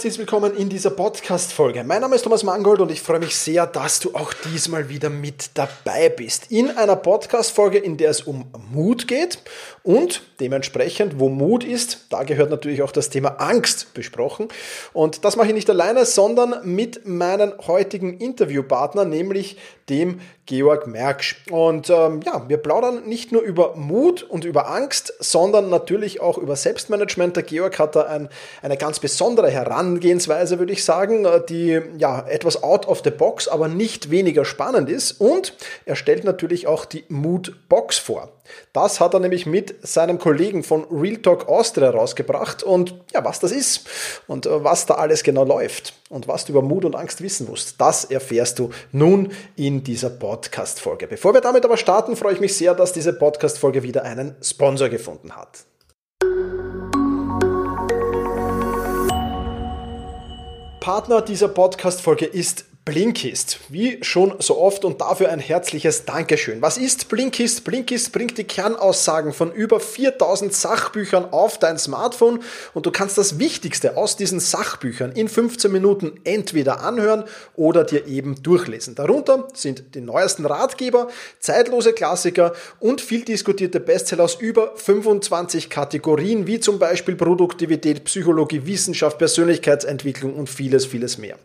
Herzlich willkommen in dieser Podcast-Folge. Mein Name ist Thomas Mangold und ich freue mich sehr, dass du auch diesmal wieder mit dabei bist. In einer Podcast-Folge, in der es um Mut geht und dementsprechend, wo Mut ist, da gehört natürlich auch das Thema Angst besprochen. Und das mache ich nicht alleine, sondern mit meinem heutigen Interviewpartner, nämlich dem Georg Merksch. Und ähm, ja, wir plaudern nicht nur über Mut und über Angst, sondern natürlich auch über Selbstmanagement. Der Georg hat da ein, eine ganz besondere Herangehensweise, würde ich sagen, äh, die ja etwas out of the box, aber nicht weniger spannend ist. Und er stellt natürlich auch die Mood-Box vor. Das hat er nämlich mit seinem Kollegen von Real Talk Austria rausgebracht und ja, was das ist und äh, was da alles genau läuft und was du über Mut und Angst wissen musst, das erfährst du nun in dieser Podcast-Folge. Bevor wir damit aber starten, freue ich mich sehr, dass diese Podcast-Folge wieder einen Sponsor gefunden hat. Partner dieser Podcast-Folge ist Blinkist. Wie schon so oft und dafür ein herzliches Dankeschön. Was ist Blinkist? Blinkist bringt die Kernaussagen von über 4000 Sachbüchern auf dein Smartphone und du kannst das Wichtigste aus diesen Sachbüchern in 15 Minuten entweder anhören oder dir eben durchlesen. Darunter sind die neuesten Ratgeber, zeitlose Klassiker und viel diskutierte Bestseller aus über 25 Kategorien, wie zum Beispiel Produktivität, Psychologie, Wissenschaft, Persönlichkeitsentwicklung und vieles, vieles mehr.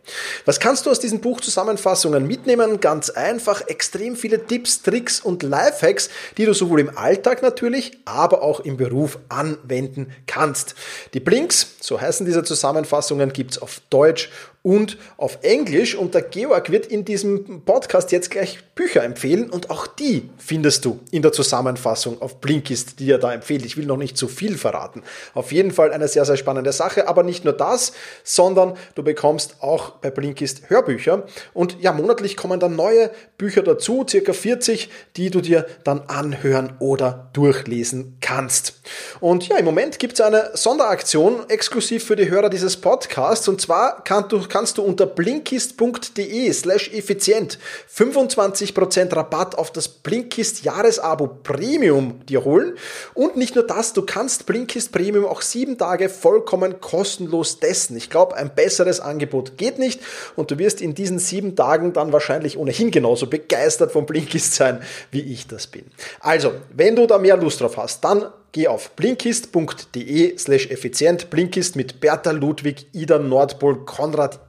Was kannst du aus diesen Buchzusammenfassungen mitnehmen. Ganz einfach, extrem viele Tipps, Tricks und Lifehacks, die du sowohl im Alltag natürlich, aber auch im Beruf anwenden kannst. Die Blinks, so heißen diese Zusammenfassungen, gibt's auf Deutsch und auf Englisch. Und der Georg wird in diesem Podcast jetzt gleich Bücher empfehlen und auch die findest du in der Zusammenfassung auf Blinkist, die er da empfiehlt. Ich will noch nicht zu viel verraten. Auf jeden Fall eine sehr, sehr spannende Sache. Aber nicht nur das, sondern du bekommst auch bei Blinkist Hörbücher. Und ja, monatlich kommen dann neue Bücher dazu, circa 40, die du dir dann anhören oder durchlesen kannst. Und ja, im Moment gibt es eine Sonderaktion exklusiv für die Hörer dieses Podcasts. Und zwar kannst du kannst du unter blinkist.de slash effizient 25% Rabatt auf das Blinkist Jahresabo Premium dir holen. Und nicht nur das, du kannst Blinkist Premium auch sieben Tage vollkommen kostenlos testen. Ich glaube, ein besseres Angebot geht nicht und du wirst in diesen sieben Tagen dann wahrscheinlich ohnehin genauso begeistert vom Blinkist sein, wie ich das bin. Also, wenn du da mehr Lust drauf hast, dann geh auf blinkist.de slash effizient. Blinkist mit Bertha Ludwig, Ida Nordpol, Konrad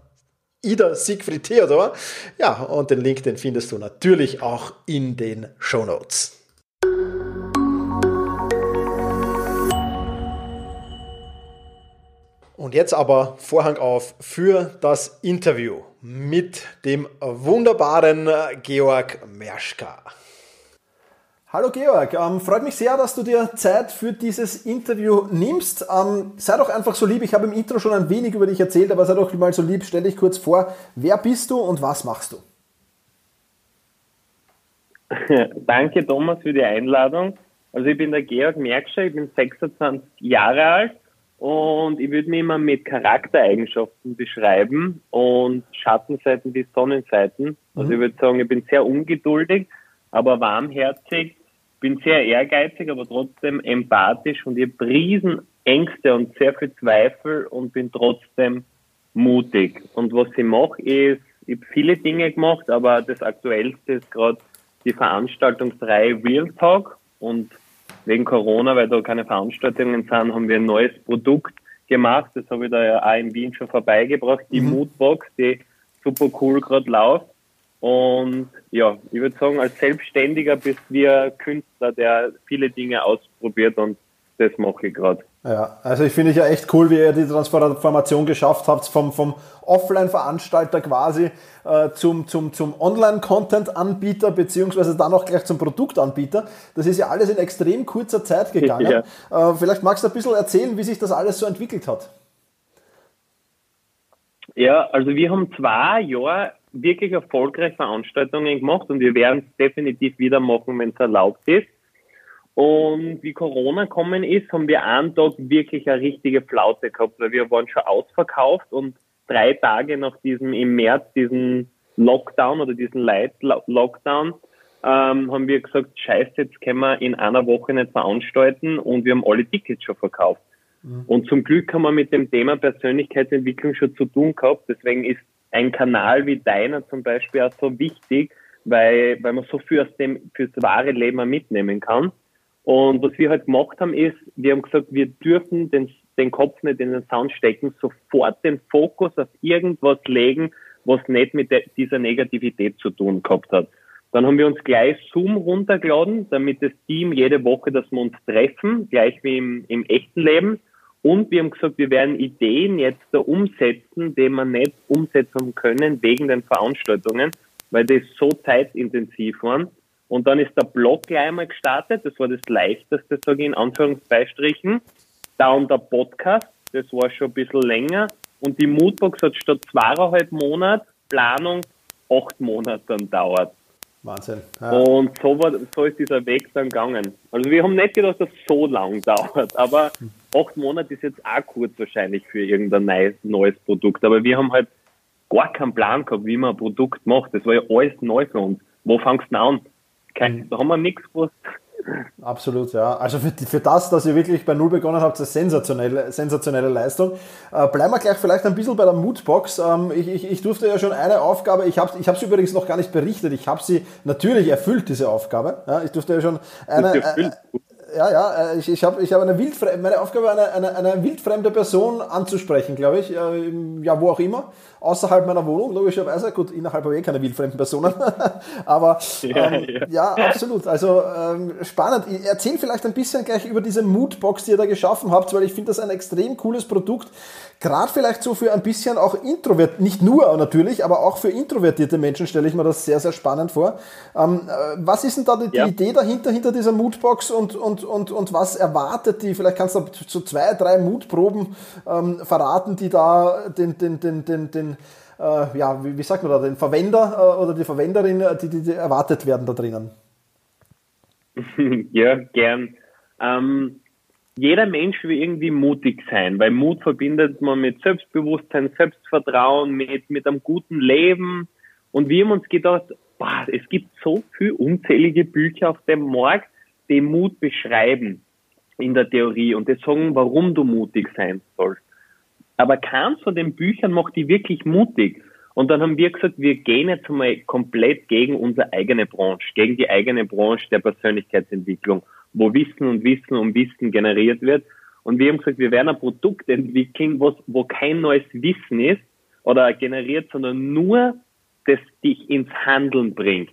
Ida Siegfried Theodor. Ja, und den Link, den findest du natürlich auch in den Show Notes. Und jetzt aber Vorhang auf für das Interview mit dem wunderbaren Georg Merschka. Hallo Georg, ähm, freut mich sehr, dass du dir Zeit für dieses Interview nimmst. Ähm, sei doch einfach so lieb, ich habe im Intro schon ein wenig über dich erzählt, aber sei doch mal so lieb, stell dich kurz vor, wer bist du und was machst du? Danke Thomas für die Einladung. Also ich bin der Georg Merkscher, ich bin 26 Jahre alt und ich würde mich immer mit Charaktereigenschaften beschreiben und Schattenseiten wie Sonnenseiten. Also mhm. ich würde sagen, ich bin sehr ungeduldig, aber warmherzig, bin sehr ehrgeizig, aber trotzdem empathisch und ich habe riesen Ängste und sehr viel Zweifel und bin trotzdem mutig. Und was ich mache ist, ich habe viele Dinge gemacht, aber das Aktuellste ist gerade die Veranstaltungsreihe Real Talk und wegen Corona, weil da keine Veranstaltungen sind, haben wir ein neues Produkt gemacht. Das habe ich da ja auch in Wien schon vorbeigebracht, die mhm. Moodbox, die super cool gerade läuft. Und ja, ich würde sagen, als Selbstständiger bist du ein Künstler, der viele Dinge ausprobiert und das mache ich gerade. Ja, also ich finde es ja echt cool, wie ihr die Transformation geschafft habt vom, vom Offline-Veranstalter quasi äh, zum, zum, zum Online-Content-Anbieter beziehungsweise dann auch gleich zum Produktanbieter. Das ist ja alles in extrem kurzer Zeit gegangen. Ja. Äh, vielleicht magst du ein bisschen erzählen, wie sich das alles so entwickelt hat. Ja, also wir haben zwei Jahre wirklich erfolgreich Veranstaltungen gemacht und wir werden es definitiv wieder machen, wenn es erlaubt ist. Und wie Corona kommen ist, haben wir einen Tag wirklich eine richtige Flaute gehabt, weil wir waren schon ausverkauft und drei Tage nach diesem, im März, diesen Lockdown oder diesen Light-Lockdown, ähm, haben wir gesagt, scheiße, jetzt können wir in einer Woche nicht veranstalten und wir haben alle Tickets schon verkauft. Mhm. Und zum Glück haben wir mit dem Thema Persönlichkeitsentwicklung schon zu tun gehabt. Deswegen ist ein Kanal wie deiner zum Beispiel auch so wichtig, weil, weil man so viel aus dem, fürs wahre Leben mitnehmen kann. Und was wir halt gemacht haben, ist, wir haben gesagt, wir dürfen den, den Kopf nicht in den Sound stecken, sofort den Fokus auf irgendwas legen, was nicht mit der, dieser Negativität zu tun gehabt hat. Dann haben wir uns gleich Zoom runtergeladen, damit das Team jede Woche, dass wir uns treffen, gleich wie im, im echten Leben. Und wir haben gesagt, wir werden Ideen jetzt da umsetzen, die wir nicht umsetzen können wegen den Veranstaltungen, weil das so zeitintensiv waren. Und dann ist der Blog gleich einmal gestartet. Das war das Leichteste, sage ich in Anführungsbeistrichen. Dann der Podcast, das war schon ein bisschen länger. Und die Moodbox hat statt zweieinhalb Monate Planung acht Monate dann dauert. Wahnsinn. Ja. Und so, war, so ist dieser Weg dann gegangen. Also wir haben nicht gedacht, dass das so lang dauert, aber acht Monate ist jetzt auch kurz wahrscheinlich für irgendein neues, neues Produkt. Aber wir haben halt gar keinen Plan gehabt, wie man ein Produkt macht. Das war ja alles neu für uns. Wo fangst du an? Kein, mhm. Da haben wir nichts gewusst. Absolut, ja. Also für, für das, dass ihr wirklich bei Null begonnen habt, ist eine sensationelle, sensationelle Leistung. Äh, bleiben wir gleich vielleicht ein bisschen bei der Moodbox. Ähm, ich, ich, ich durfte ja schon eine Aufgabe, ich habe ich es übrigens noch gar nicht berichtet, ich habe sie natürlich erfüllt, diese Aufgabe. Ja, ich durfte ja schon eine, äh, ja, ja, äh, ich, ich habe ich hab eine wildfremde, meine Aufgabe, eine, eine, eine wildfremde Person anzusprechen, glaube ich, äh, ja, wo auch immer, außerhalb meiner Wohnung, logischerweise, gut, innerhalb habe ich eh keine wildfremden Personen, aber ja, ähm, ja. ja, absolut, also ähm, spannend. Erzähl vielleicht ein bisschen gleich über diese Moodbox, die ihr da geschaffen habt, weil ich finde das ein extrem cooles Produkt, gerade vielleicht so für ein bisschen auch introvert, nicht nur natürlich, aber auch für introvertierte Menschen stelle ich mir das sehr, sehr spannend vor. Ähm, äh, was ist denn da die, ja. die, Idee dahinter, hinter dieser Moodbox und, und, und, und was erwartet die? Vielleicht kannst du so zwei, drei Moodproben ähm, verraten, die da den, den, den, den, den äh, ja, wie, wie, sagt man da, den Verwender äh, oder die Verwenderin, äh, die, die, die, erwartet werden da drinnen? Ja, gern. Ähm, jeder Mensch will irgendwie mutig sein, weil Mut verbindet man mit Selbstbewusstsein, Selbstvertrauen, mit, mit einem guten Leben. Und wir haben uns gedacht, boah, es gibt so viele unzählige Bücher auf dem Markt, die Mut beschreiben in der Theorie und die sagen, warum du mutig sein sollst. Aber keins von den Büchern macht die wirklich mutig. Und dann haben wir gesagt, wir gehen jetzt mal komplett gegen unsere eigene Branche, gegen die eigene Branche der Persönlichkeitsentwicklung wo Wissen und Wissen und Wissen generiert wird. Und wir haben gesagt, wir werden ein Produkt entwickeln, was, wo kein neues Wissen ist oder generiert, sondern nur das dich ins Handeln bringt.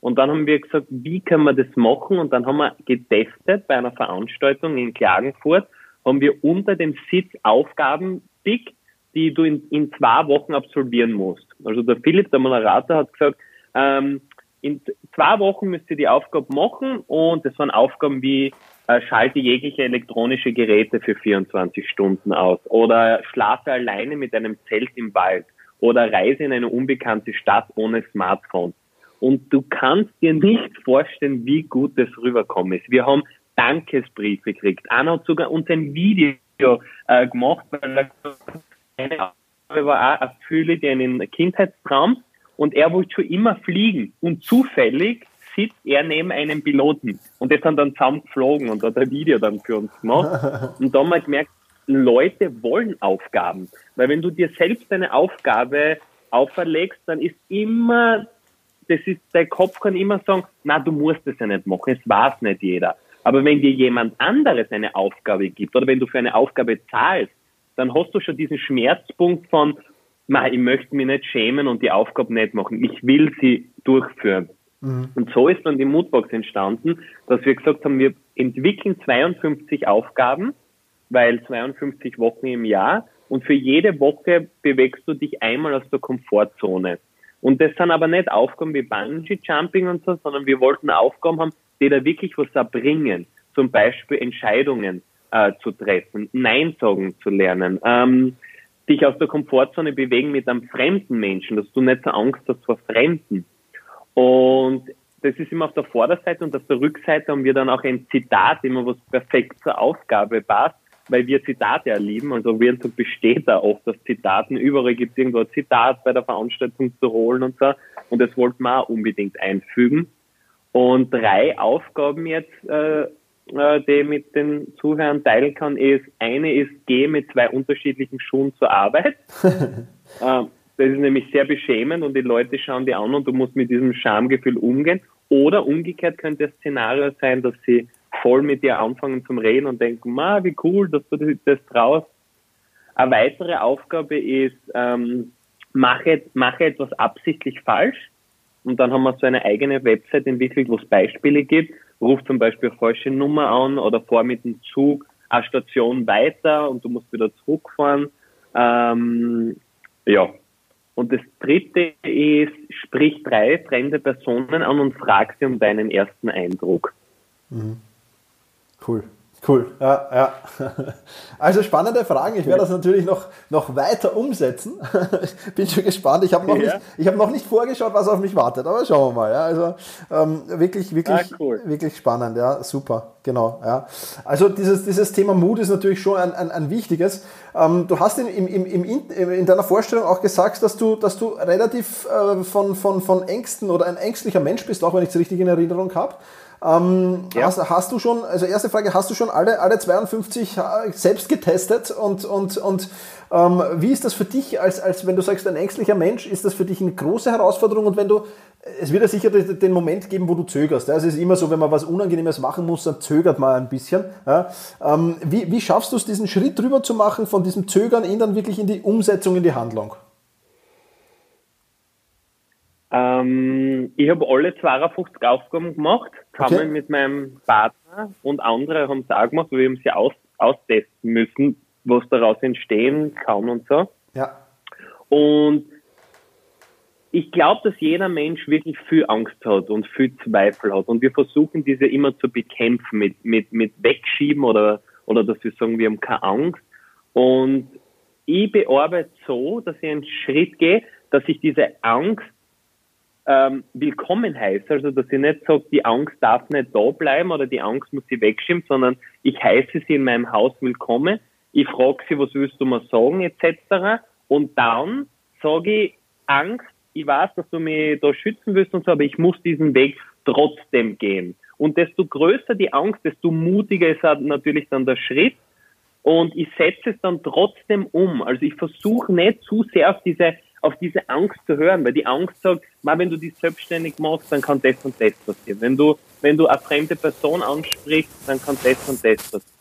Und dann haben wir gesagt, wie können wir das machen? Und dann haben wir getestet bei einer Veranstaltung in Klagenfurt, haben wir unter dem Sitz Aufgaben dick, die du in, in zwei Wochen absolvieren musst. Also der Philipp, der Moderator, hat gesagt, ähm, in zwei Wochen müsst ihr die Aufgabe machen und das waren Aufgaben wie äh, schalte jegliche elektronische Geräte für 24 Stunden aus oder schlafe alleine mit einem Zelt im Wald oder reise in eine unbekannte Stadt ohne Smartphone. Und du kannst dir nicht vorstellen, wie gut das rüberkommen ist. Wir haben Dankesbriefe gekriegt. Einer hat sogar uns ein Video äh, gemacht, weil er war auch erfülle dir einen Kindheitstraum und er wollte schon immer fliegen und zufällig sitzt er neben einem Piloten und das sind dann zusammen geflogen und hat ein Video dann für uns gemacht und da haben wir gemerkt, Leute wollen Aufgaben, weil wenn du dir selbst eine Aufgabe auferlegst, dann ist immer, das ist, dein Kopf kann immer sagen, na, du musst das ja nicht machen, es weiß nicht jeder. Aber wenn dir jemand anderes eine Aufgabe gibt oder wenn du für eine Aufgabe zahlst, dann hast du schon diesen Schmerzpunkt von, nein, ich möchte mich nicht schämen und die Aufgabe nicht machen. Ich will sie durchführen. Mhm. Und so ist dann die Moodbox entstanden, dass wir gesagt haben, wir entwickeln 52 Aufgaben, weil 52 Wochen im Jahr und für jede Woche bewegst du dich einmal aus der Komfortzone. Und das sind aber nicht Aufgaben wie Bungee Jumping und so, sondern wir wollten Aufgaben haben, die da wirklich was erbringen. Zum Beispiel Entscheidungen äh, zu treffen, Nein sagen zu lernen, ähm, dich aus der Komfortzone bewegen mit einem fremden Menschen, dass du nicht so Angst hast vor Fremden. Und das ist immer auf der Vorderseite und auf der Rückseite haben wir dann auch ein Zitat, immer was perfekt zur Aufgabe passt. weil wir Zitate erlieben. Also Virentzug besteht da oft aus Zitaten. Überall gibt es irgendwo ein Zitat bei der Veranstaltung zu holen und so. Und das wollten wir auch unbedingt einfügen. Und drei Aufgaben jetzt, äh, äh, die ich mit den Zuhörern teilen kann, ist, eine ist, geh mit zwei unterschiedlichen Schuhen zur Arbeit. äh, das ist nämlich sehr beschämend und die Leute schauen die an und du musst mit diesem Schamgefühl umgehen. Oder umgekehrt könnte das Szenario sein, dass sie voll mit dir anfangen zum Reden und denken, ma, wie cool, dass du das traust. Eine weitere Aufgabe ist, ähm, mache, mache etwas absichtlich falsch. Und dann haben wir so eine eigene Website entwickelt, wo es Beispiele gibt. Ruf zum Beispiel falsche Nummer an oder fahr mit dem Zug eine Station weiter und du musst wieder zurückfahren. Ähm, ja, und das dritte ist, sprich drei fremde Personen an und frag sie um deinen ersten Eindruck. Mhm. Cool. Cool, ja, ja. Also spannende Fragen. Ich werde das natürlich noch, noch weiter umsetzen. Bin schon gespannt. Ich habe noch, ja. nicht, hab noch nicht vorgeschaut, was auf mich wartet, aber schauen wir mal. Ja. Also ähm, wirklich, wirklich, ah, cool. wirklich spannend. Ja, super, genau. Ja. Also dieses, dieses Thema Mut ist natürlich schon ein, ein, ein wichtiges. Ähm, du hast in, im, im, in deiner Vorstellung auch gesagt, dass du, dass du relativ äh, von, von, von Ängsten oder ein ängstlicher Mensch bist, auch wenn ich es richtig in Erinnerung habe. Ähm, ja. hast, hast, du schon, also erste Frage, hast du schon alle, alle 52 äh, selbst getestet und, und, und ähm, wie ist das für dich, als, als wenn du sagst, ein ängstlicher Mensch, ist das für dich eine große Herausforderung und wenn du, es wird ja sicher den Moment geben, wo du zögerst. Ja? Es ist immer so, wenn man was Unangenehmes machen muss, dann zögert man ein bisschen. Ja? Ähm, wie, wie schaffst du es, diesen Schritt drüber zu machen, von diesem Zögern in dann wirklich in die Umsetzung, in die Handlung? Ähm, ich habe alle 52 Aufgaben gemacht, zusammen okay. mit meinem Partner und andere haben es auch gemacht, weil wir haben sie aus, austesten müssen, was daraus entstehen kann und so. Ja. Und ich glaube, dass jeder Mensch wirklich viel Angst hat und viel Zweifel hat. Und wir versuchen diese immer zu bekämpfen mit, mit, mit Wegschieben oder, oder dass wir sagen, wir haben keine Angst. Und ich bearbeite so, dass ich einen Schritt gehe, dass ich diese Angst ähm, willkommen heiße, also dass ich nicht sage, die Angst darf nicht da bleiben oder die Angst muss sie wegschieben, sondern ich heiße sie in meinem Haus willkommen, ich frage sie, was willst du mir sagen, etc. Und dann sage ich, Angst, ich weiß, dass du mich da schützen willst und so, aber ich muss diesen Weg trotzdem gehen. Und desto größer die Angst, desto mutiger ist natürlich dann der Schritt. Und ich setze es dann trotzdem um. Also ich versuche nicht zu sehr auf diese auf diese Angst zu hören, weil die Angst sagt, mal wenn du dich selbstständig machst, dann kann das und das passieren. Wenn du, wenn du eine fremde Person ansprichst, dann kann das und das passieren.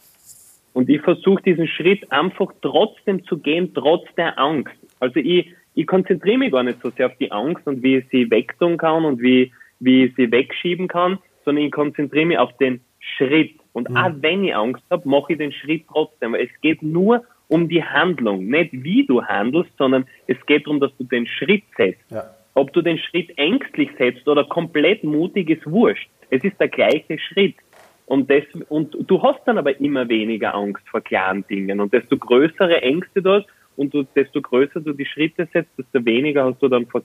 Und ich versuche diesen Schritt einfach trotzdem zu gehen, trotz der Angst. Also ich, ich konzentriere mich gar nicht so sehr auf die Angst und wie ich sie wegtun kann und wie, wie ich sie wegschieben kann, sondern ich konzentriere mich auf den Schritt. Und mhm. auch wenn ich Angst habe, mache ich den Schritt trotzdem. Weil es geht nur um die Handlung, nicht wie du handelst, sondern es geht darum, dass du den Schritt setzt. Ja. Ob du den Schritt ängstlich setzt oder komplett mutig, ist wurscht. Es ist der gleiche Schritt. Und, das, und du hast dann aber immer weniger Angst vor kleinen Dingen. Und desto größere Ängste du hast und du, desto größer du die Schritte setzt, desto weniger hast du dann vor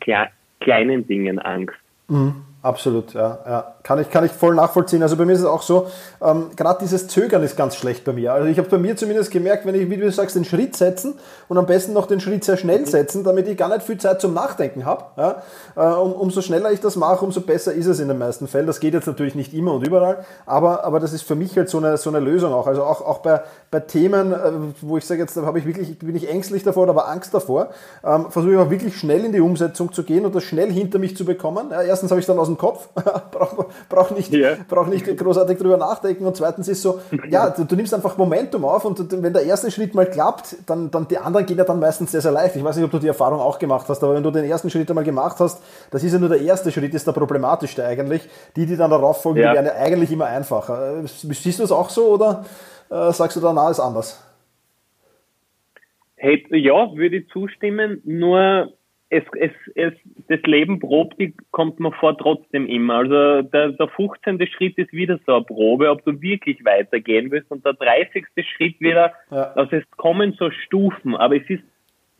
kleinen Dingen Angst. Mhm. Absolut, ja, ja. Kann ich, kann ich voll nachvollziehen. Also bei mir ist es auch so, ähm, gerade dieses Zögern ist ganz schlecht bei mir. Also ich habe bei mir zumindest gemerkt, wenn ich, wie du sagst, den Schritt setzen und am besten noch den Schritt sehr schnell setzen, damit ich gar nicht viel Zeit zum Nachdenken habe. Ja? Äh, um, umso schneller ich das mache, umso besser ist es in den meisten Fällen. Das geht jetzt natürlich nicht immer und überall, aber, aber das ist für mich halt so eine, so eine Lösung auch. Also auch, auch bei, bei Themen, äh, wo ich sage, jetzt habe ich wirklich, bin ich ängstlich davor oder aber Angst davor, ähm, versuche ich auch wirklich schnell in die Umsetzung zu gehen und das schnell hinter mich zu bekommen. Ja, erstens habe ich dann aus dem Kopf, brauche brauch nicht, yeah. brauch nicht großartig drüber nachdenken. Und zweitens ist so, ja, du, du, nimmst einfach Momentum auf und wenn der erste Schritt mal klappt, dann, dann die anderen gehen ja dann meistens sehr, sehr leicht. Ich weiß nicht, ob du die Erfahrung auch gemacht hast, aber wenn du den ersten Schritt einmal gemacht hast, das ist ja nur der erste Schritt, ist der problematischste eigentlich. Die, die dann darauf folgen, ja. die werden ja eigentlich immer einfacher. Äh, siehst du das auch so oder äh, sagst du da, na, ist anders? Hey, ja, würde ich zustimmen, nur es, es, es, das Leben probt, die kommt mir vor trotzdem immer. Also der, der 15. Schritt ist wieder so eine Probe, ob du wirklich weitergehen willst. Und der 30. Schritt wieder, ja. also es kommen so Stufen, aber es ist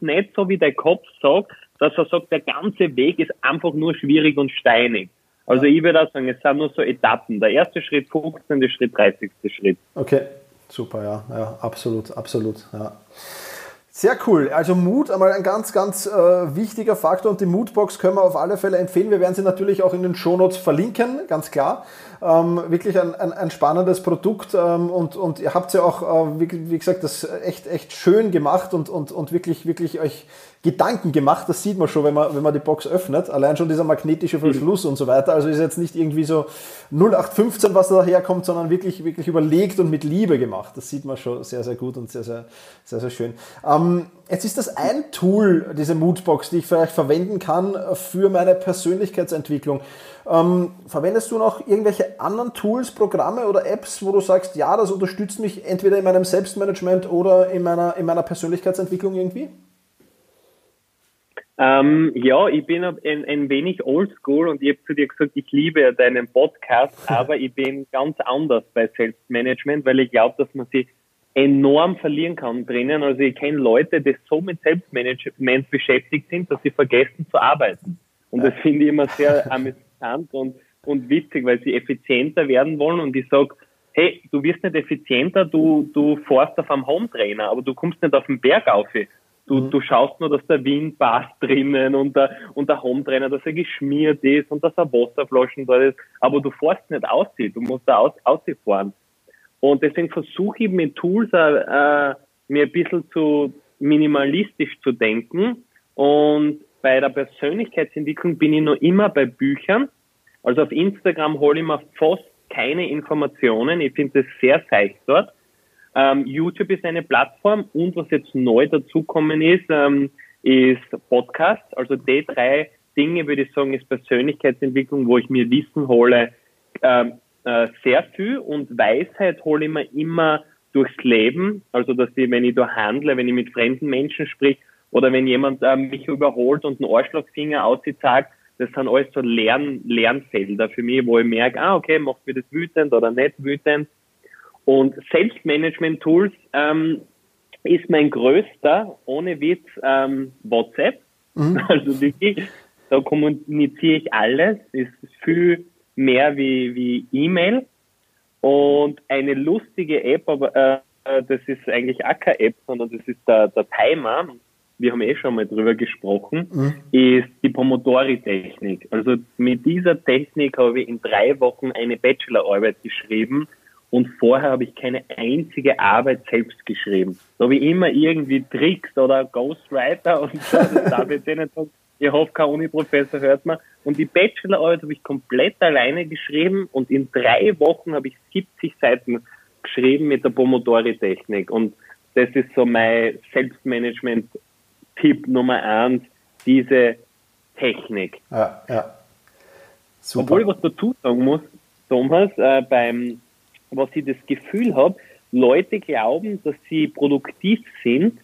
nicht so, wie der Kopf sagt, dass er sagt, der ganze Weg ist einfach nur schwierig und steinig. Also ja. ich würde auch sagen, es sind nur so Etappen. Der erste Schritt, 15. Schritt, 30. Schritt. Okay, Super, ja, ja, absolut, absolut, ja. Sehr cool. Also Mut, einmal ein ganz, ganz äh, wichtiger Faktor und die Moodbox können wir auf alle Fälle empfehlen. Wir werden sie natürlich auch in den Shownotes verlinken, ganz klar. Ähm, wirklich ein, ein, ein, spannendes Produkt ähm, und, und ihr habt ja auch, äh, wie, wie, gesagt, das echt, echt schön gemacht und, und, und wirklich, wirklich euch Gedanken gemacht. Das sieht man schon, wenn man, wenn man die Box öffnet. Allein schon dieser magnetische Verschluss mhm. und so weiter. Also ist jetzt nicht irgendwie so 0815, was da herkommt, sondern wirklich, wirklich überlegt und mit Liebe gemacht. Das sieht man schon sehr, sehr gut und sehr, sehr, sehr, sehr schön. Ähm, jetzt ist das ein Tool, diese Moodbox, die ich vielleicht verwenden kann für meine Persönlichkeitsentwicklung. Ähm, verwendest du noch irgendwelche anderen Tools, Programme oder Apps, wo du sagst, ja, das unterstützt mich entweder in meinem Selbstmanagement oder in meiner, in meiner Persönlichkeitsentwicklung irgendwie? Ähm, ja, ich bin ein, ein wenig oldschool und ich habe zu dir gesagt, ich liebe deinen Podcast, aber ich bin ganz anders bei Selbstmanagement, weil ich glaube, dass man sich enorm verlieren kann drinnen. Also ich kenne Leute, die so mit Selbstmanagement beschäftigt sind, dass sie vergessen zu arbeiten. Und das finde ich immer sehr amüsant und, und witzig, weil sie effizienter werden wollen und ich sage, hey, du wirst nicht effizienter, du, du fährst auf einem Hometrainer, aber du kommst nicht auf den Berg auf. Du, mhm. du schaust nur, dass der Wind passt drinnen und der, und der Hometrainer, dass er geschmiert ist und dass er Wasserflaschen dort ist. Aber du fährst nicht aussehen, du musst da aus, fahren. Und deswegen versuche ich mit Tools äh, mir ein bisschen zu minimalistisch zu denken. Und bei der Persönlichkeitsentwicklung bin ich noch immer bei Büchern. Also auf Instagram hole ich mir fast keine Informationen. Ich finde das sehr seicht dort. Ähm, YouTube ist eine Plattform und was jetzt neu dazukommen ist, ähm, ist Podcast. Also die drei Dinge, würde ich sagen, ist Persönlichkeitsentwicklung, wo ich mir Wissen hole, ähm, äh, sehr viel und Weisheit hole ich mir immer durchs Leben. Also, dass ich, wenn ich da handle, wenn ich mit fremden Menschen sprich oder wenn jemand äh, mich überholt und einen Arschlochfinger aussieht, sagt, das sind alles so Lern Lernfelder für mich, wo ich merke, ah, okay, macht mir das wütend oder nicht wütend. Und Selbstmanagement-Tools ähm, ist mein größter, ohne Witz, ähm, WhatsApp. Mhm. Also wirklich, da kommuniziere ich alles, ist viel mehr wie, wie E-Mail. Und eine lustige App, aber äh, das ist eigentlich auch keine App, sondern das ist der, der Timer. Wir haben eh schon mal drüber gesprochen, mhm. ist die Pomodori-Technik. Also mit dieser Technik habe ich in drei Wochen eine Bachelorarbeit geschrieben und vorher habe ich keine einzige Arbeit selbst geschrieben. Da habe ich immer irgendwie Tricks oder Ghostwriter und so, das ich jetzt eh. Ich hoffe, kein Uni-Professor hört man. Und die Bachelorarbeit habe ich komplett alleine geschrieben und in drei Wochen habe ich 70 Seiten geschrieben mit der Pomodori-Technik. Und das ist so mein Selbstmanagement-Tipp Nummer eins, diese Technik. Ja, ja. Super. Obwohl ich was dazu sagen muss, Thomas, äh, beim was ich das Gefühl habe, Leute glauben, dass sie produktiv sind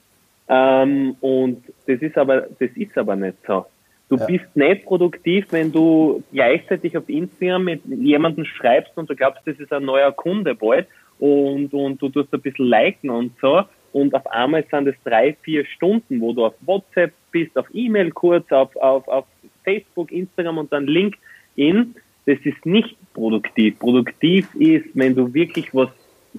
ähm, und das ist aber das ist aber nicht so. Du ja. bist nicht produktiv, wenn du gleichzeitig auf Instagram mit jemandem schreibst und du glaubst, das ist ein neuer Kunde bald und, und du tust ein bisschen liken und so und auf einmal sind es drei, vier Stunden, wo du auf WhatsApp bist, auf E-Mail kurz, auf, auf, auf Facebook, Instagram und dann LinkedIn das ist nicht produktiv. Produktiv ist, wenn du wirklich was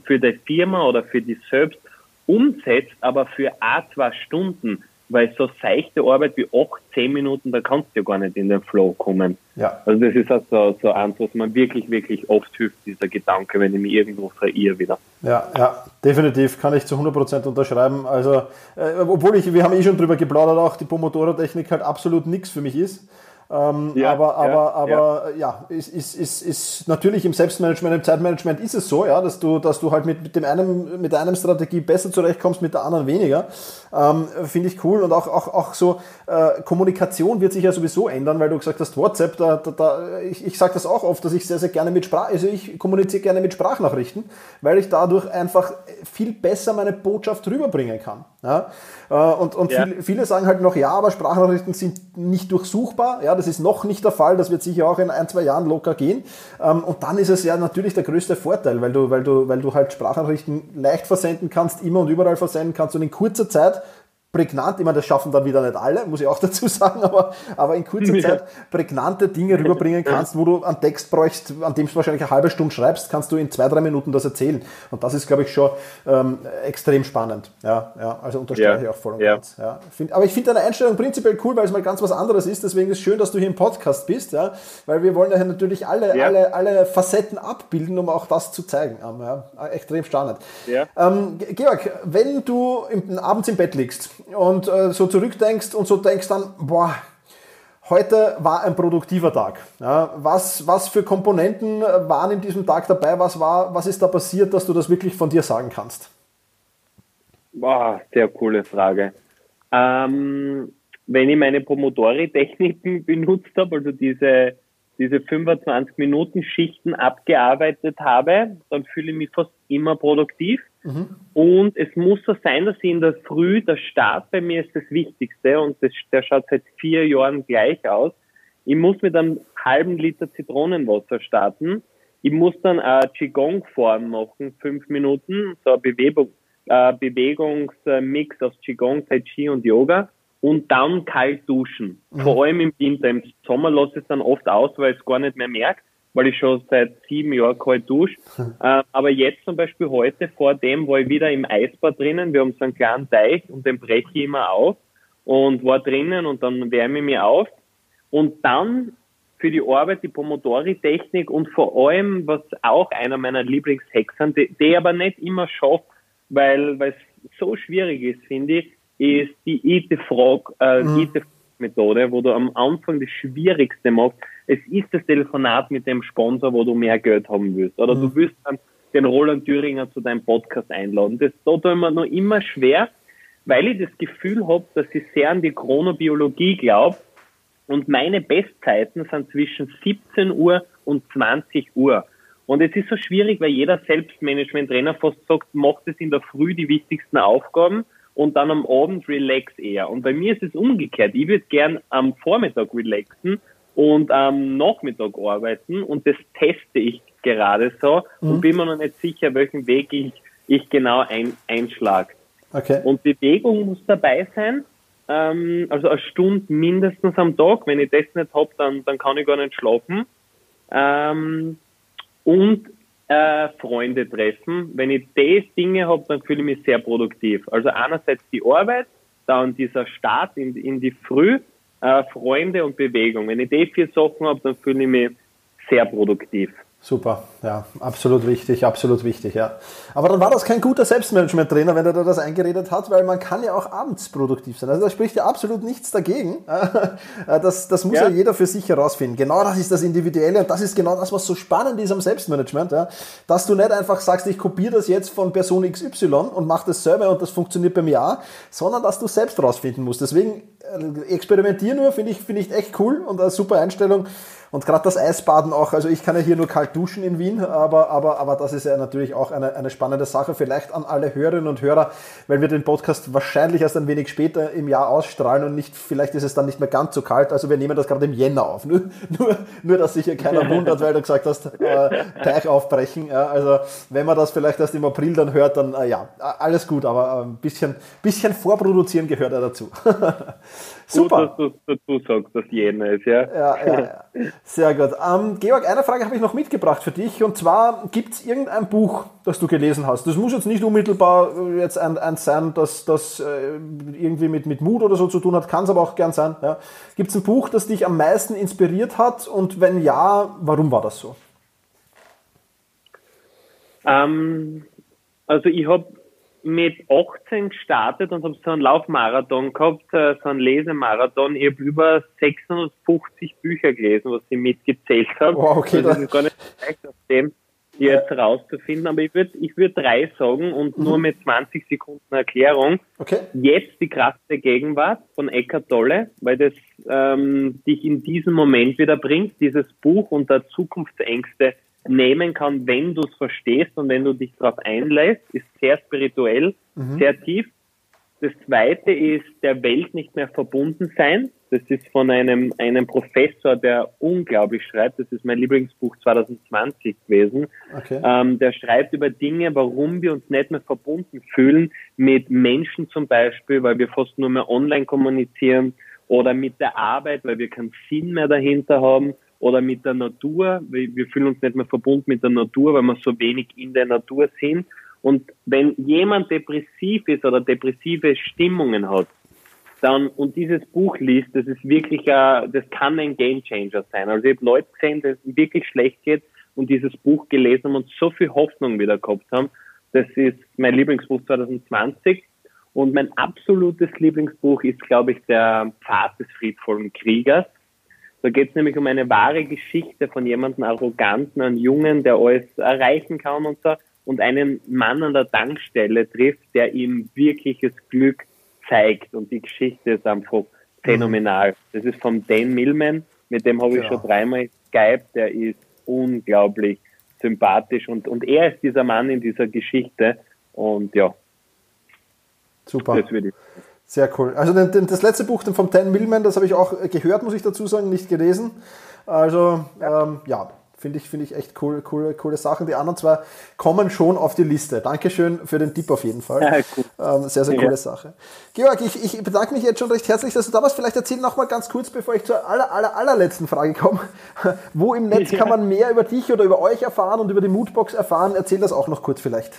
für die Firma oder für dich selbst umsetzt, aber für ein, zwei Stunden, weil so seichte Arbeit wie acht, zehn Minuten, da kannst du ja gar nicht in den Flow kommen. Ja. Also das ist also so eins, was man wirklich, wirklich oft hilft, dieser Gedanke, wenn ich mich irgendwo verirre wieder. Ja, ja, definitiv, kann ich zu 100% unterschreiben. Also, äh, obwohl ich, wir haben eh schon drüber geplaudert, auch die Pomodoro-Technik halt absolut nichts für mich ist. Ähm, ja, aber aber, ja, aber ja, ja ist, ist, ist, ist natürlich im Selbstmanagement, im Zeitmanagement ist es so, ja, dass du, dass du halt mit, mit dem einen, mit einem Strategie besser zurechtkommst, mit der anderen weniger. Ähm, Finde ich cool. Und auch, auch, auch so äh, Kommunikation wird sich ja sowieso ändern, weil du gesagt hast, WhatsApp, da, da, da ich, ich sage das auch oft, dass ich sehr, sehr gerne mit Sprach, also ich kommuniziere gerne mit Sprachnachrichten, weil ich dadurch einfach viel besser meine Botschaft rüberbringen kann. Ja? Äh, und und ja. viele, viele sagen halt noch, ja, aber Sprachnachrichten sind nicht durchsuchbar. Ja, das ist noch nicht der Fall. Das wird sicher auch in ein, zwei Jahren locker gehen. Ähm, und dann ist es ja natürlich der größte Vorteil, weil du, weil du, weil du halt Sprachnachrichten leicht versenden kannst, immer und überall versenden kannst und in kurzer Zeit prägnant, ich meine, das schaffen dann wieder nicht alle, muss ich auch dazu sagen, aber, aber in kurzer ja. Zeit prägnante Dinge rüberbringen kannst, wo du einen Text bräuchst, an dem du wahrscheinlich eine halbe Stunde schreibst, kannst du in zwei, drei Minuten das erzählen. Und das ist, glaube ich, schon ähm, extrem spannend. Ja, ja, also unterstreiche ja. ich auch voll und ja. ganz. Ja. Find, aber ich finde deine Einstellung prinzipiell cool, weil es mal ganz was anderes ist. Deswegen ist es schön, dass du hier im Podcast bist, ja, weil wir wollen ja natürlich alle, alle, alle Facetten abbilden, um auch das zu zeigen. Ja, extrem spannend. Ähm, Georg, wenn du im, abends im Bett liegst, und äh, so zurückdenkst und so denkst dann, boah, heute war ein produktiver Tag. Ja, was, was für Komponenten waren in diesem Tag dabei? Was, war, was ist da passiert, dass du das wirklich von dir sagen kannst? Boah, sehr coole Frage. Ähm, wenn ich meine Pomodori-Techniken benutzt habe, also diese, diese 25 Minuten Schichten abgearbeitet habe, dann fühle ich mich fast immer produktiv. Mhm. Und es muss so sein, dass ich in der Früh, der Start bei mir ist das Wichtigste und das, der schaut seit vier Jahren gleich aus. Ich muss mit einem halben Liter Zitronenwasser starten. Ich muss dann eine Qigong-Form machen, fünf Minuten, so eine Bewegung, äh, Bewegungsmix aus Qigong, Tai Chi und Yoga und dann kalt duschen. Mhm. Vor allem im Winter. Im Sommer lasse ich es dann oft aus, weil es gar nicht mehr merke weil ich schon seit sieben Jahren kalt dusche. Äh, aber jetzt zum Beispiel heute vor dem war ich wieder im Eisbad drinnen. Wir haben so einen kleinen Teich und den breche ich immer auf und war drinnen und dann wärme ich mich auf. Und dann für die Arbeit die Pomodori-Technik und vor allem, was auch einer meiner Lieblingshacks sind, die, die aber nicht immer schafft, weil es so schwierig ist, finde ich, ist die Eat the Frog, äh, mhm. Eat the Methode, wo du am Anfang das Schwierigste machst. Es ist das Telefonat mit dem Sponsor, wo du mehr Geld haben willst. Oder mhm. du willst dann den Roland Thüringer zu deinem Podcast einladen. Das tut mir noch immer schwer, weil ich das Gefühl habe, dass ich sehr an die Chronobiologie glaube. Und meine Bestzeiten sind zwischen 17 Uhr und 20 Uhr. Und es ist so schwierig, weil jeder Selbstmanagement-Trainer fast sagt, macht es in der Früh die wichtigsten Aufgaben und dann am Abend relax eher. Und bei mir ist es umgekehrt. Ich würde gern am Vormittag relaxen und am Nachmittag arbeiten und das teste ich gerade so mhm. und bin mir noch nicht sicher, welchen Weg ich, ich genau ein, einschlag. Okay. Und Bewegung muss dabei sein, ähm, also eine Stunde mindestens am Tag. Wenn ich das nicht habe, dann, dann kann ich gar nicht schlafen. Ähm, und äh, Freunde treffen. Wenn ich das Dinge habe, dann fühle ich mich sehr produktiv. Also einerseits die Arbeit, dann dieser Start in, in die Früh, äh, Freunde und Bewegung. Wenn ich die vier Sachen habe, dann fühle ich mich sehr produktiv. Super, ja, absolut wichtig, absolut wichtig, ja. Aber dann war das kein guter Selbstmanagement-Trainer, wenn er da das eingeredet hat, weil man kann ja auch abends produktiv sein. Also da spricht ja absolut nichts dagegen. Das, das muss ja. ja jeder für sich herausfinden. Genau das ist das Individuelle und das ist genau das, was so spannend ist am Selbstmanagement, ja. Dass du nicht einfach sagst, ich kopiere das jetzt von Person XY und mache das selber und das funktioniert bei mir auch, sondern dass du selbst herausfinden musst. Deswegen äh, experimentier nur, finde ich, finde ich echt cool und eine super Einstellung. Und gerade das Eisbaden auch, also ich kann ja hier nur kalt duschen in Wien, aber, aber, aber das ist ja natürlich auch eine, eine spannende Sache, vielleicht an alle Hörerinnen und Hörer, weil wir den Podcast wahrscheinlich erst ein wenig später im Jahr ausstrahlen und nicht, vielleicht ist es dann nicht mehr ganz so kalt. Also wir nehmen das gerade im Jänner auf. Nur, nur, nur dass sich hier keiner wundert, weil du gesagt hast, äh, Teich aufbrechen. Ja, also wenn man das vielleicht erst im April dann hört, dann äh, ja, alles gut, aber ein bisschen, bisschen vorproduzieren gehört ja dazu. Super. Gut, dass du dazu sagst, dass Jänner ist, ja. Ja, ja, ja. Sehr gut. Ähm, Georg, eine Frage habe ich noch mitgebracht für dich. Und zwar, gibt es irgendein Buch, das du gelesen hast? Das muss jetzt nicht unmittelbar äh, jetzt ein, ein sein, das, das äh, irgendwie mit, mit Mut oder so zu tun hat, kann es aber auch gern sein. Ja. Gibt es ein Buch, das dich am meisten inspiriert hat? Und wenn ja, warum war das so? Ähm, also ich habe mit 18 gestartet und habe so einen Laufmarathon gehabt, äh, so einen Lesemarathon. Ich habe über 650 Bücher gelesen, was ich mitgezählt habe. Wow, okay, also das ist gar nicht leicht auf dem jetzt rauszufinden, aber ich würde ich würd drei sagen und mhm. nur mit 20 Sekunden Erklärung. Okay. Jetzt die Kraft der Gegenwart von Eckhart Tolle, weil das ähm, dich in diesen Moment wieder bringt, dieses Buch und der Zukunftsängste nehmen kann, wenn du es verstehst und wenn du dich darauf einlässt, ist sehr spirituell, mhm. sehr tief. Das zweite ist der Welt nicht mehr verbunden sein Das ist von einem, einem Professor, der unglaublich schreibt. Das ist mein Lieblingsbuch 2020 gewesen. Okay. Ähm, der schreibt über Dinge, warum wir uns nicht mehr verbunden fühlen mit Menschen zum Beispiel, weil wir fast nur mehr online kommunizieren oder mit der Arbeit, weil wir keinen Sinn mehr dahinter haben oder mit der Natur. Wir, wir fühlen uns nicht mehr verbunden mit der Natur, weil wir so wenig in der Natur sind. Und wenn jemand depressiv ist oder depressive Stimmungen hat, dann und dieses Buch liest, das ist wirklich, äh, das kann ein Gamechanger sein. Also ich habe Leute gesehen, denen es wirklich schlecht geht und dieses Buch gelesen haben und so viel Hoffnung wieder gehabt haben. Das ist mein Lieblingsbuch 2020. Und mein absolutes Lieblingsbuch ist, glaube ich, der Pfad des friedvollen Kriegers. Da geht es nämlich um eine wahre Geschichte von jemandem Arroganten, einem Jungen, der alles erreichen kann und so, und einen Mann an der Tankstelle trifft, der ihm wirkliches Glück zeigt und die Geschichte ist einfach phänomenal. Das ist von Dan Millman, mit dem habe ich ja. schon dreimal Skype, der ist unglaublich sympathisch und, und er ist dieser Mann in dieser Geschichte und ja. Super. Das würde ich sehr cool. Also das letzte Buch von Dan Millman, das habe ich auch gehört, muss ich dazu sagen, nicht gelesen. Also ja, ähm, ja Finde ich, finde ich echt cool, coole, coole Sachen. Die anderen zwei kommen schon auf die Liste. Dankeschön für den Tipp auf jeden Fall. Ja, cool. ähm, sehr, sehr coole ja. Sache. Georg, ich, ich bedanke mich jetzt schon recht herzlich, dass du da warst. Vielleicht erzähl noch mal ganz kurz, bevor ich zur aller, aller, allerletzten Frage komme. Wo im Netz ja. kann man mehr über dich oder über euch erfahren und über die Moodbox erfahren? Erzähl das auch noch kurz vielleicht.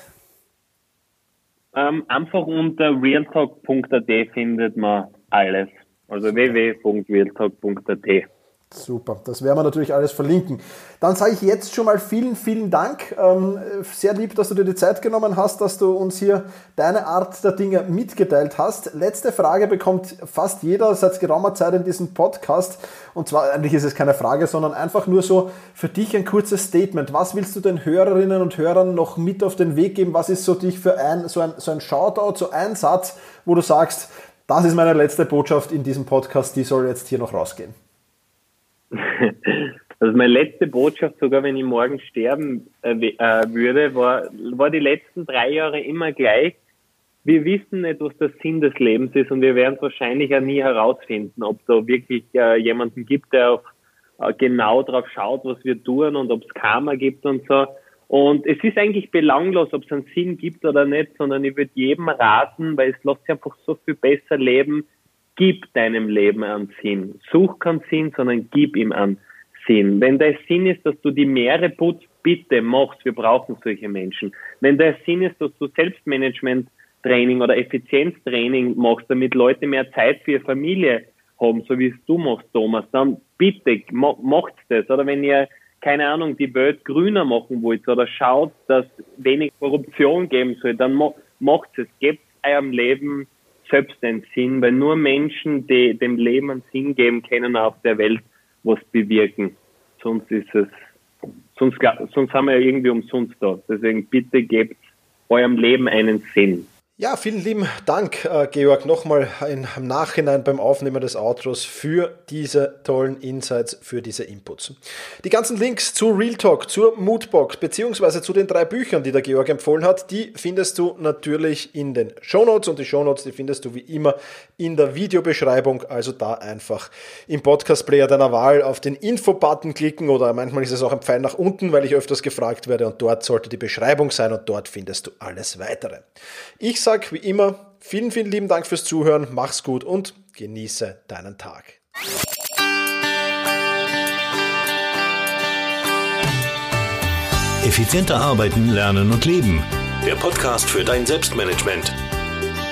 Ähm, einfach unter realtalk.at findet man alles. Also www.realtalk.at. Super, das werden wir natürlich alles verlinken. Dann sage ich jetzt schon mal vielen, vielen Dank. Ähm, sehr lieb, dass du dir die Zeit genommen hast, dass du uns hier deine Art der Dinge mitgeteilt hast. Letzte Frage bekommt fast jeder seit geraumer Zeit in diesem Podcast. Und zwar, eigentlich ist es keine Frage, sondern einfach nur so für dich ein kurzes Statement. Was willst du den Hörerinnen und Hörern noch mit auf den Weg geben? Was ist so dich für ein, so ein, so ein Shoutout, so ein Satz, wo du sagst, das ist meine letzte Botschaft in diesem Podcast, die soll jetzt hier noch rausgehen? Also meine letzte Botschaft, sogar wenn ich morgen sterben äh, äh, würde, war, war die letzten drei Jahre immer gleich. Wir wissen nicht, was der Sinn des Lebens ist und wir werden es wahrscheinlich auch nie herausfinden, ob da wirklich äh, jemanden gibt, der auf, äh, genau drauf schaut, was wir tun und ob es Karma gibt und so. Und es ist eigentlich belanglos, ob es einen Sinn gibt oder nicht, sondern ich würde jedem raten, weil es lässt sich einfach so viel besser leben, gib deinem Leben einen Sinn. Such keinen Sinn, sondern gib ihm einen Sinn. Wenn der Sinn ist, dass du die Meere putzt, bitte mach's. Wir brauchen solche Menschen. Wenn der Sinn ist, dass du Selbstmanagement-Training oder Effizienztraining machst, damit Leute mehr Zeit für ihre Familie haben, so wie es du machst, Thomas, dann bitte macht das. Oder wenn ihr keine Ahnung, die Welt grüner machen wollt oder schaut, dass wenig Korruption geben soll, dann macht es. Gebt eurem Leben selbst einen Sinn, weil nur Menschen, die dem Leben einen Sinn geben, können auf der Welt was bewirken. Sonst ist es, sonst, sonst haben wir ja irgendwie umsonst da. Deswegen bitte gebt eurem Leben einen Sinn. Ja, vielen lieben Dank, äh, Georg, nochmal im Nachhinein beim Aufnehmen des Outros für diese tollen Insights, für diese Inputs. Die ganzen Links zu Real Talk, zur Moodbox, beziehungsweise zu den drei Büchern, die der Georg empfohlen hat, die findest du natürlich in den Shownotes und die Shownotes, die findest du wie immer in der Videobeschreibung. Also da einfach im Podcast-Player deiner Wahl auf den Info-Button klicken oder manchmal ist es auch ein Pfeil nach unten, weil ich öfters gefragt werde und dort sollte die Beschreibung sein und dort findest du alles weitere. Ich sage wie immer vielen, vielen lieben Dank fürs Zuhören, mach's gut und genieße deinen Tag. Effizienter arbeiten, lernen und leben. Der Podcast für dein Selbstmanagement.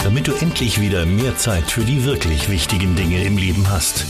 Damit du endlich wieder mehr Zeit für die wirklich wichtigen Dinge im Leben hast.